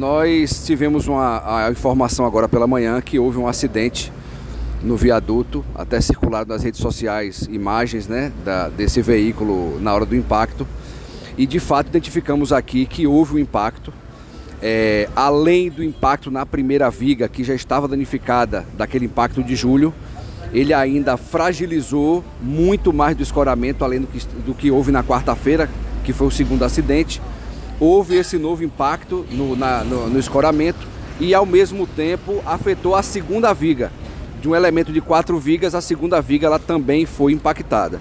nós tivemos uma a informação agora pela manhã que houve um acidente no viaduto, até circulado nas redes sociais imagens né, da, desse veículo na hora do impacto. E de fato identificamos aqui que houve um impacto. É, além do impacto na primeira viga, que já estava danificada daquele impacto de julho, ele ainda fragilizou muito mais do escoramento, além do que, do que houve na quarta-feira, que foi o segundo acidente. Houve esse novo impacto no, na, no, no escoramento e, ao mesmo tempo, afetou a segunda viga. De um elemento de quatro vigas, a segunda viga ela também foi impactada.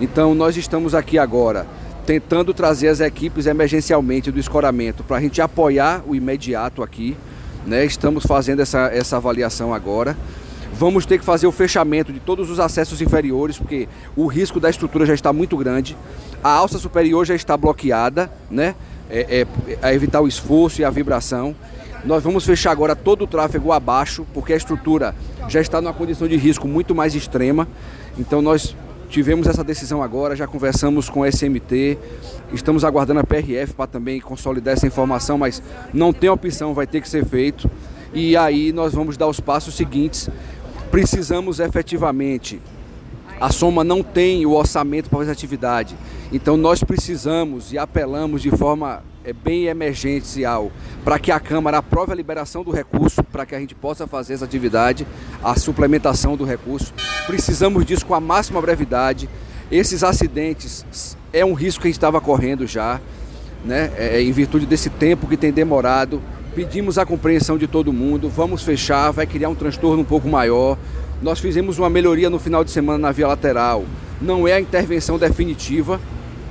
Então, nós estamos aqui agora tentando trazer as equipes emergencialmente do escoramento para a gente apoiar o imediato aqui. Né? Estamos fazendo essa, essa avaliação agora. Vamos ter que fazer o fechamento de todos os acessos inferiores, porque o risco da estrutura já está muito grande. A alça superior já está bloqueada, né? É, é, é evitar o esforço e a vibração. Nós vamos fechar agora todo o tráfego abaixo, porque a estrutura já está numa condição de risco muito mais extrema. Então nós tivemos essa decisão agora, já conversamos com o SMT, estamos aguardando a PRF para também consolidar essa informação, mas não tem opção, vai ter que ser feito. E aí nós vamos dar os passos seguintes precisamos efetivamente. A Soma não tem o orçamento para fazer atividade. Então nós precisamos e apelamos de forma é, bem emergencial para que a Câmara aprove a liberação do recurso, para que a gente possa fazer essa atividade, a suplementação do recurso. Precisamos disso com a máxima brevidade. Esses acidentes é um risco que a gente estava correndo já, né? É, em virtude desse tempo que tem demorado pedimos a compreensão de todo mundo, vamos fechar, vai criar um transtorno um pouco maior. Nós fizemos uma melhoria no final de semana na via lateral, não é a intervenção definitiva,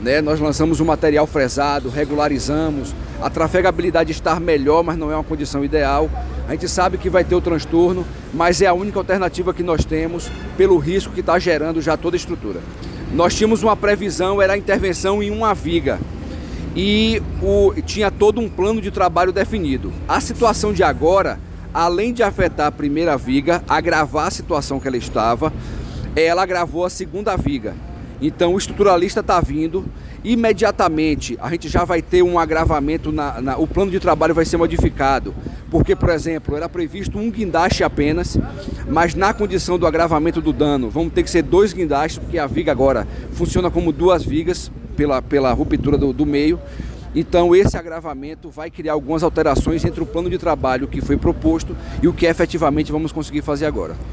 né? Nós lançamos o um material fresado, regularizamos, a trafegabilidade está melhor, mas não é uma condição ideal. A gente sabe que vai ter o transtorno, mas é a única alternativa que nós temos pelo risco que está gerando já toda a estrutura. Nós tínhamos uma previsão, era a intervenção em uma viga e o, tinha todo um plano de trabalho definido. A situação de agora, além de afetar a primeira viga, agravar a situação que ela estava, ela agravou a segunda viga. Então o estruturalista está vindo, imediatamente a gente já vai ter um agravamento, na, na, o plano de trabalho vai ser modificado. Porque, por exemplo, era previsto um guindaste apenas, mas na condição do agravamento do dano, vamos ter que ser dois guindastes, porque a viga agora funciona como duas vigas pela, pela ruptura do, do meio. Então, esse agravamento vai criar algumas alterações entre o plano de trabalho que foi proposto e o que efetivamente vamos conseguir fazer agora.